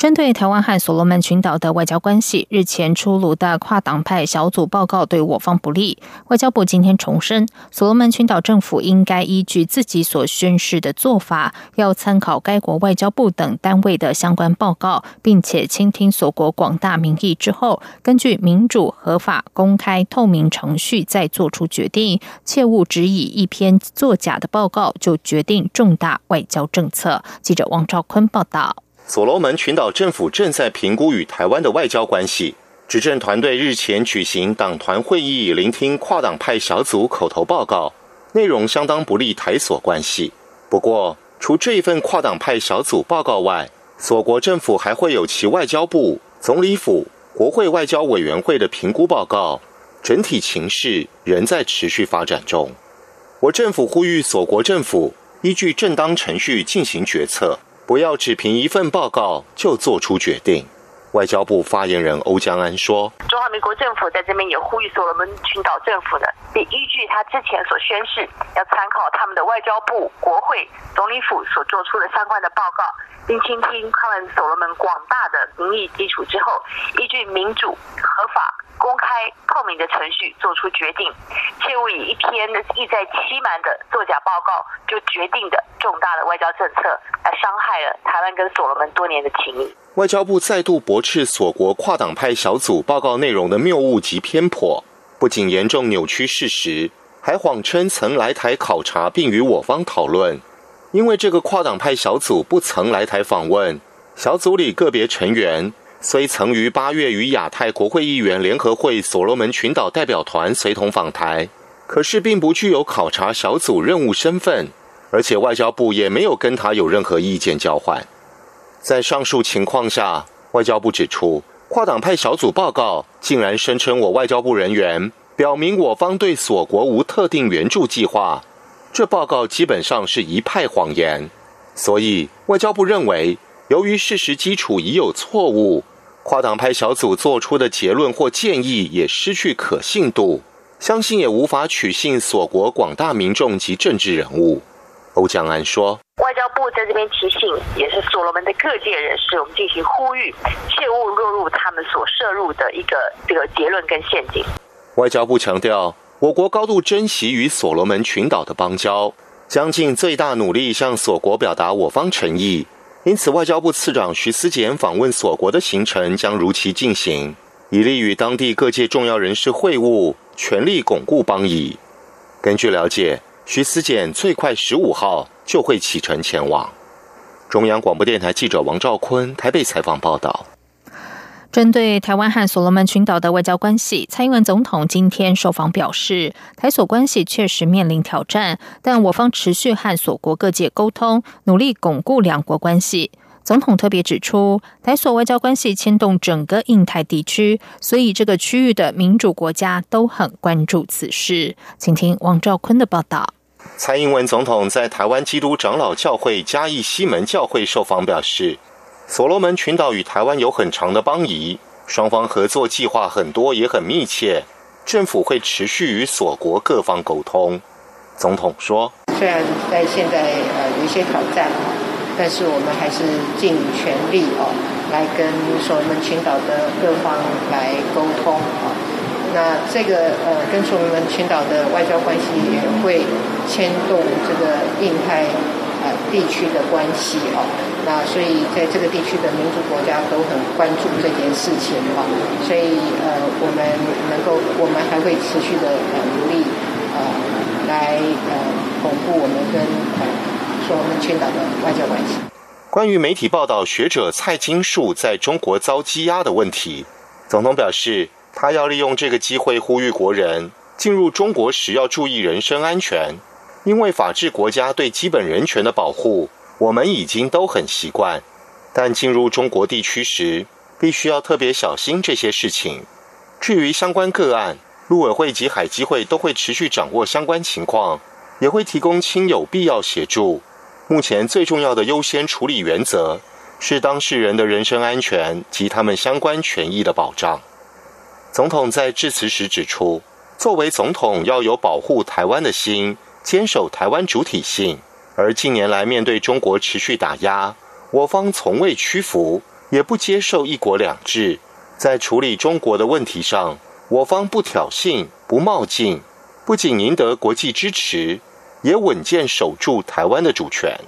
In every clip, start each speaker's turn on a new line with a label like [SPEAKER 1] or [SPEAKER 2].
[SPEAKER 1] 针对台湾和所罗门群岛的外交关系，日前出炉的跨党派小组报告对我方不利。外交部今天重申，所罗门群岛政府应该依据自己所宣示的做法，要参考该国外交部等单位的相关报告，并且倾听所国广大民意之后，根据民主、合法、公开、透明程序再做出决定，切勿只以一篇作假的报告就决定重大外交政策。记者王兆坤报道。
[SPEAKER 2] 所罗门群岛政府正在评估与台湾的外交关系。执政团队日前举行党团会议，聆听跨党派小组口头报告，内容相当不利台所关系。不过，除这一份跨党派小组报告外，所国政府还会有其外交部、总理府、国会外交委员会的评估报告。整体情势仍在持续发展中。我政府呼吁所国政府依据正当程序进行决策。不要只凭一份报告就做出决定。外交部发言人欧江安说：“
[SPEAKER 3] 中华民国政府在这边也呼吁所罗门群岛政府呢，得依据他之前所宣誓，要参考他们的外交部、国会、总理府所做出的相关的报告，并倾听他们所罗门广大的民意基础之后，依据民主、合法。”公开透明的程序做出决定，切勿以一篇意在欺瞒的作假报告就决定的重大的外交政策，来伤害了台湾跟所罗门多年的情谊。
[SPEAKER 2] 外交部再度驳斥所国跨党派小组报告内容的谬误及偏颇，不仅严重扭曲事实，还谎称曾来台考察并与我方讨论。因为这个跨党派小组不曾来台访问，小组里个别成员。虽曾于八月与亚太国会议员联合会所罗门群岛代表团随同访台，可是并不具有考察小组任务身份，而且外交部也没有跟他有任何意见交换。在上述情况下，外交部指出，跨党派小组报告竟然声称我外交部人员表明我方对所国无特定援助计划，这报告基本上是一派谎言。所以，外交部认为，由于事实基础已有错误。跨党派小组做出的结论或建议也失去可信度，相信也无法取信所国广大民众及政治人物。欧江安说：“
[SPEAKER 3] 外交部在这边提醒，也是所罗门的各界人士，我们进行呼吁，切勿落入他们所涉入的一个这个结论跟陷阱。”
[SPEAKER 2] 外交部强调，我国高度珍惜与所罗门群岛的邦交，将尽最大努力向所国表达我方诚意。因此，外交部次长徐思俭访问所国的行程将如期进行，以利于当地各界重要人士会晤，全力巩固邦谊。根据了解，徐思俭最快十五号就会启程前往。中央广播电台记者王兆坤台北采访报道。
[SPEAKER 1] 针对台湾和所罗门群岛的外交关系，蔡英文总统今天受访表示，台所关系确实面临挑战，但我方持续和所国各界沟通，努力巩固两国关系。总统特别指出，台所外交关系牵动整个印太地区，所以这个区域的民主国家都很关注此事。请听王兆坤的报道。
[SPEAKER 2] 蔡英文总统在台湾基督长老教会嘉义西门教会受访表示。所罗门群岛与台湾有很长的邦谊，双方合作计划很多，也很密切。政府会持续与所国各方沟通。总统说：“
[SPEAKER 4] 虽然在现在呃有一些挑战，但是我们还是尽全力哦，来跟所罗门群岛的各方来沟通啊。那这个呃跟所罗门群岛的外交关系也会牵动这个印太。”地区的关系哦，那所以在这个地区的民主国家都很关注这件事情哦，所以呃，我们能够，我们还会持续的呃努力呃来呃巩固我们跟呃说我们群岛的外交关系。
[SPEAKER 2] 关于媒体报道学者蔡金树在中国遭羁押的问题，总统表示，他要利用这个机会呼吁国人进入中国时要注意人身安全。因为法治国家对基本人权的保护，我们已经都很习惯，但进入中国地区时，必须要特别小心这些事情。至于相关个案，陆委会及海基会都会持续掌握相关情况，也会提供亲友必要协助。目前最重要的优先处理原则是当事人的人身安全及他们相关权益的保障。总统在致辞时指出，作为总统要有保护台湾的心，坚守台湾主体性。而近年来面对中国持续打压，我方从未屈服，也不接受一国两制。在处理中国的问题上，我方不挑衅、不冒进，不仅赢得国际支持。也稳健守住台湾的主权。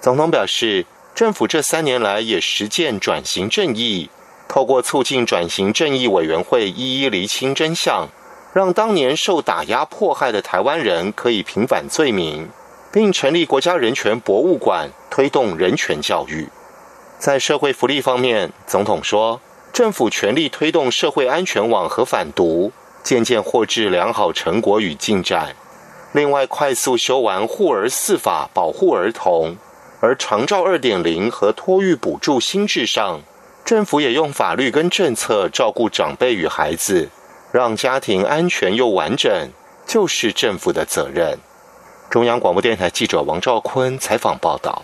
[SPEAKER 2] 总统表示，政府这三年来也实践转型正义，透过促进转型正义委员会一一厘清真相，让当年受打压迫害的台湾人可以平反罪名，并成立国家人权博物馆，推动人权教育。在社会福利方面，总统说，政府全力推动社会安全网和反毒，渐渐获致良好成果与进展。另外，快速修完护儿四法，保护儿童；而长照二点零和托育补助新制上，政府也用法律跟政策照顾长辈与孩子，让家庭安全又完整，就是政府的责任。中央广播电台记者王兆坤采访报道。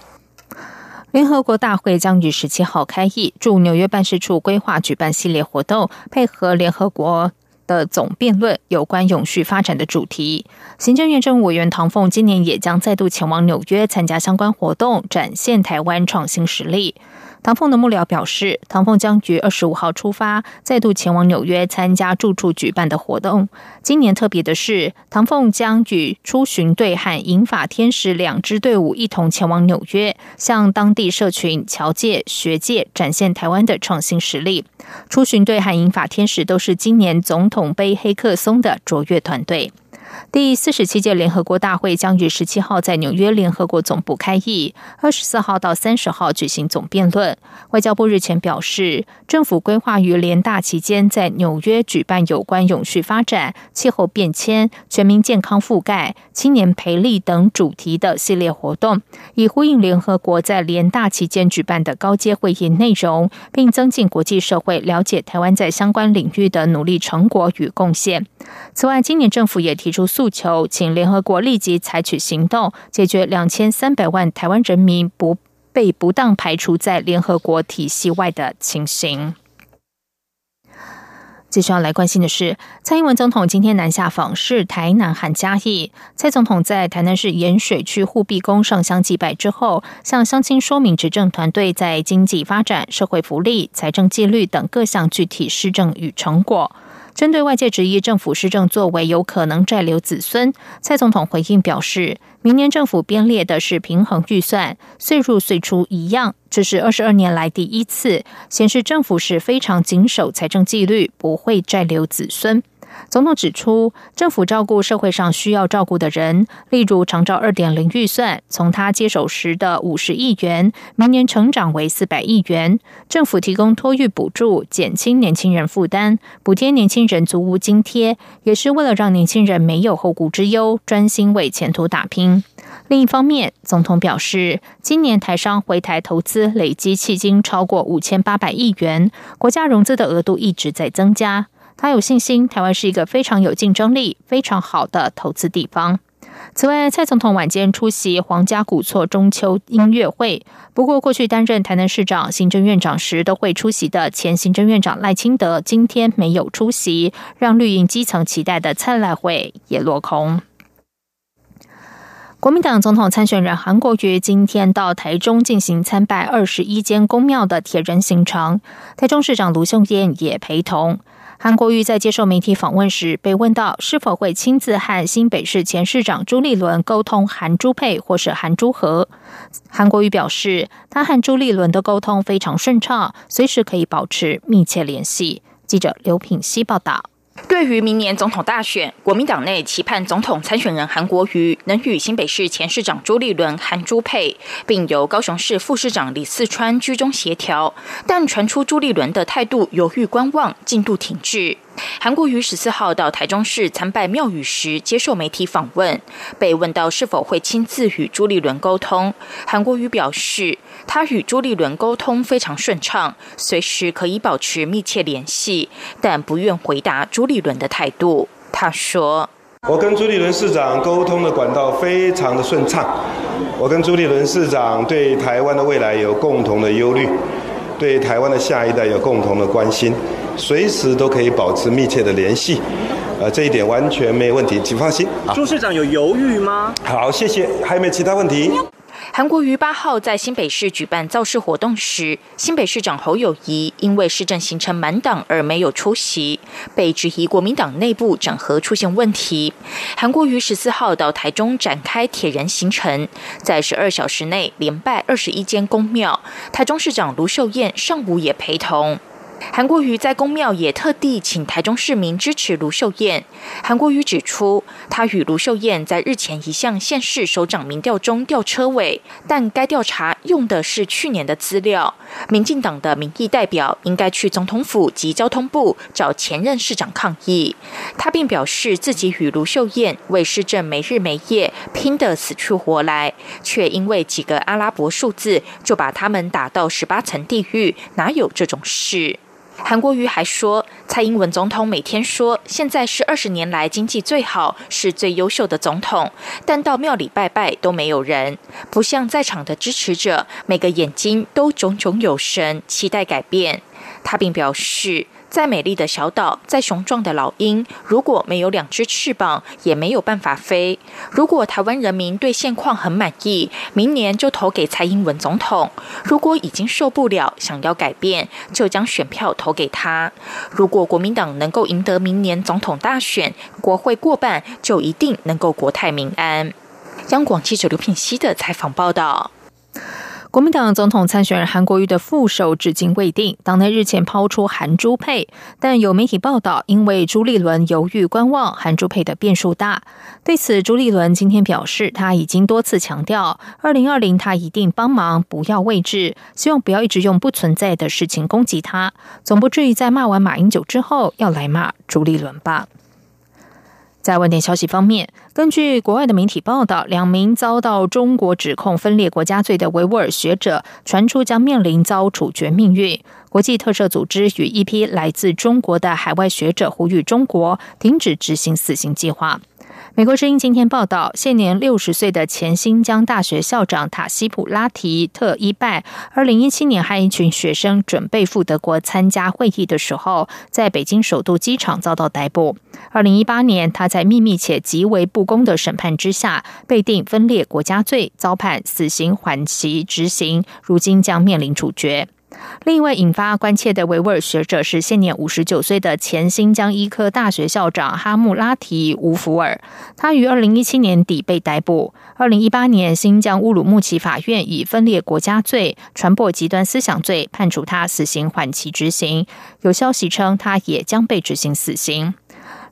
[SPEAKER 1] 联合国大会将于十七号开议，驻纽约办事处规划举办系列活动，配合联合国。的总辩论有关永续发展的主题，行政院政务委员唐凤今年也将再度前往纽约参加相关活动，展现台湾创新实力。唐凤的幕僚表示，唐凤将于二十五号出发，再度前往纽约参加住处举办的活动。今年特别的是，唐凤将与出巡队和银法天使两支队伍一同前往纽约，向当地社群、侨界、学界展现台湾的创新实力。出巡队和银法天使都是今年总统杯黑客松的卓越团队。第四十七届联合国大会将于十七号在纽约联合国总部开议，二十四号到三十号举行总辩论。外交部日前表示，政府规划于联大期间在纽约举办有关永续发展、气候变迁、全民健康覆盖、青年培力等主题的系列活动，以呼应联合国在联大期间举办的高阶会议内容，并增进国际社会了解台湾在相关领域的努力成果与贡献。此外，今年政府也提出诉求，请联合国立即采取行动，解决两千三百万台湾人民不被不当排除在联合国体系外的情形。接下来关心的是，蔡英文总统今天南下访视台南和嘉义。蔡总统在台南市盐水区护壁宫上香祭拜之后，向乡亲说明执政团队在经济发展、社会福利、财政纪律等各项具体施政与成果。针对外界质疑政府施政作为有可能债留子孙，蔡总统回应表示，明年政府编列的是平衡预算，岁入岁出一样，这是二十二年来第一次，显示政府是非常谨守财政纪律，不会债留子孙。总统指出，政府照顾社会上需要照顾的人，例如长照二点零预算，从他接手时的五十亿元，明年成长为四百亿元。政府提供托育补助，减轻年轻人负担，补贴年轻人租屋津贴，也是为了让年轻人没有后顾之忧，专心为前途打拼。另一方面，总统表示，今年台商回台投资累积迄今超过五千八百亿元，国家融资的额度一直在增加。他有信心，台湾是一个非常有竞争力、非常好的投资地方。此外，蔡总统晚间出席皇家古厝中秋音乐会。不过，过去担任台南市长、行政院长时都会出席的前行政院长赖清德今天没有出席，让绿营基层期待的灿烂会也落空。国民党总统参选人韩国瑜今天到台中进行参拜二十一间公庙的铁人行程，台中市长卢秀燕也陪同。韩国瑜在接受媒体访问时，被问到是否会亲自和新北市前市长朱立伦沟通韩朱佩或是韩朱和，韩国瑜表示，他和朱立伦的沟通非常顺畅，随时可以保持密切联系。记者刘品希报道。
[SPEAKER 5] 对于明年总统大选，国民党内期盼总统参选人韩国瑜能与新北市前市长朱立伦韩朱佩，并由高雄市副市长李四川居中协调。但传出朱立伦的态度犹豫观望，进度停滞。韩国瑜十四号到台中市参拜庙宇时，接受媒体访问，被问到是否会亲自与朱立伦沟通，韩国瑜表示，他与朱立伦沟通非常顺畅，随时可以保持密切联系，但不愿回答朱立伦的态度。他说：“
[SPEAKER 6] 我跟朱立伦市长沟通的管道非常的顺畅。我跟朱立伦市长对台湾的未来有共同的忧虑，对台湾的下一代有共同的关心，随时都可以保持密切的联系。呃，这一点完全没有问题，请放心。”
[SPEAKER 7] 朱市长有犹豫吗？
[SPEAKER 6] 好，谢谢。还有没有其他问题？
[SPEAKER 5] 韩国瑜八号在新北市举办造势活动时，新北市长侯友谊因为市政行程满档而没有出席，被质疑国民党内部整合出现问题。韩国瑜十四号到台中展开铁人行程，在十二小时内连拜二十一间公庙，台中市长卢秀燕上午也陪同。韩国瑜在公庙也特地请台中市民支持卢秀燕。韩国瑜指出，他与卢秀燕在日前一项县市首长民调中调车尾，但该调查用的是去年的资料。民进党的民意代表应该去总统府及交通部找前任市长抗议。他并表示自己与卢秀燕为市政没日没夜拼得死去活来，却因为几个阿拉伯数字就把他们打到十八层地狱，哪有这种事？韩国瑜还说，蔡英文总统每天说现在是二十年来经济最好、是最优秀的总统，但到庙里拜拜都没有人，不像在场的支持者，每个眼睛都炯炯有神，期待改变。他并表示。再美丽的小岛，再雄壮的老鹰，如果没有两只翅膀，也没有办法飞。如果台湾人民对现况很满意，明年就投给蔡英文总统；如果已经受不了，想要改变，就将选票投给他。如果国民党能够赢得明年总统大选，国会过半，就一定能够国泰民安。央广记者刘品熙的采访报道。
[SPEAKER 1] 国民党总统参选人韩国瑜的副手至今未定，党内日前抛出韩朱配，但有媒体报道，因为朱立伦犹豫观望，韩朱配的变数大。对此，朱立伦今天表示，他已经多次强调，二零二零他一定帮忙，不要位置，希望不要一直用不存在的事情攻击他，总不至于在骂完马英九之后要来骂朱立伦吧。在外电消息方面，根据国外的媒体报道，两名遭到中国指控分裂国家罪的维吾尔学者传出将面临遭处决命运。国际特赦组织与一批来自中国的海外学者呼吁中国停止执行死刑计划。美国之音今天报道，现年六十岁的前新疆大学校长塔西普拉提特伊拜，二零一七年和一群学生准备赴德国参加会议的时候，在北京首都机场遭到逮捕。二零一八年，他在秘密且极为不公的审判之下，被定分裂国家罪，遭判死刑缓期执行，如今将面临处决。另一位引发关切的维吾尔学者是现年五十九岁的前新疆医科大学校长哈木拉提乌福尔，他于二零一七年底被逮捕。二零一八年，新疆乌鲁木齐法院以分裂国家罪、传播极端思想罪判处他死刑缓期执行。有消息称，他也将被执行死刑。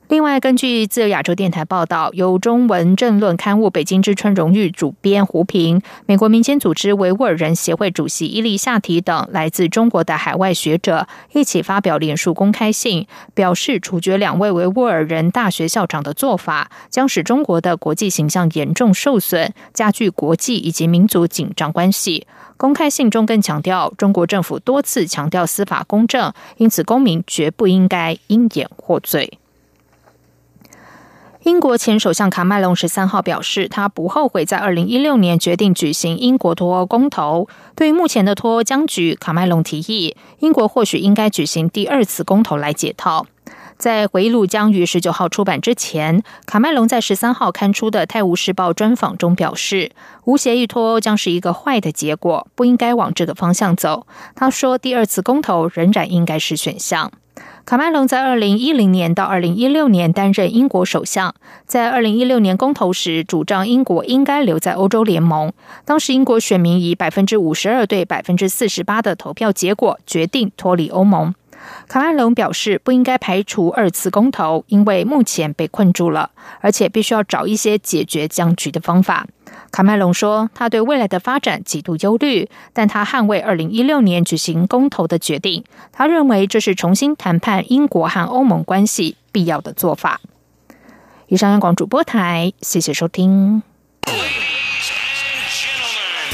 [SPEAKER 1] 另外，根据自由亚洲电台报道，由中文政论刊物《北京之春》荣誉主编胡平、美国民间组织维吾尔人协会主席伊利夏提等来自中国的海外学者一起发表联署公开信，表示处决两位维吾尔人大学校长的做法将使中国的国际形象严重受损，加剧国际以及民族紧张关系。公开信中更强调，中国政府多次强调司法公正，因此公民绝不应该因言获罪。英国前首相卡麦隆十三号表示，他不后悔在二零一六年决定举行英国脱欧公投。对于目前的脱欧僵局，卡麦隆提议，英国或许应该举行第二次公投来解套。在回忆录将于十九号出版之前，卡麦隆在十三号刊出的《泰晤士报》专访中表示，无协议脱欧将是一个坏的结果，不应该往这个方向走。他说，第二次公投仍然应该是选项。卡麦隆在二零一零年到二零一六年担任英国首相，在二零一六年公投时主张英国应该留在欧洲联盟。当时英国选民以百分之五十二对百分之四十八的投票结果决定脱离欧盟。卡麦隆表示不应该排除二次公投，因为目前被困住了，而且必须要找一些解决僵局的方法。卡麦隆说，他对未来的发展极度忧虑，但他捍卫二零一六年举行公投的决定。他认为这是重新谈判英国和欧盟关系必要的做法。以上央广主播台，谢谢收听。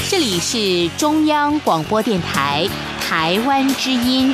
[SPEAKER 8] 这里是中央广播电台台湾之音。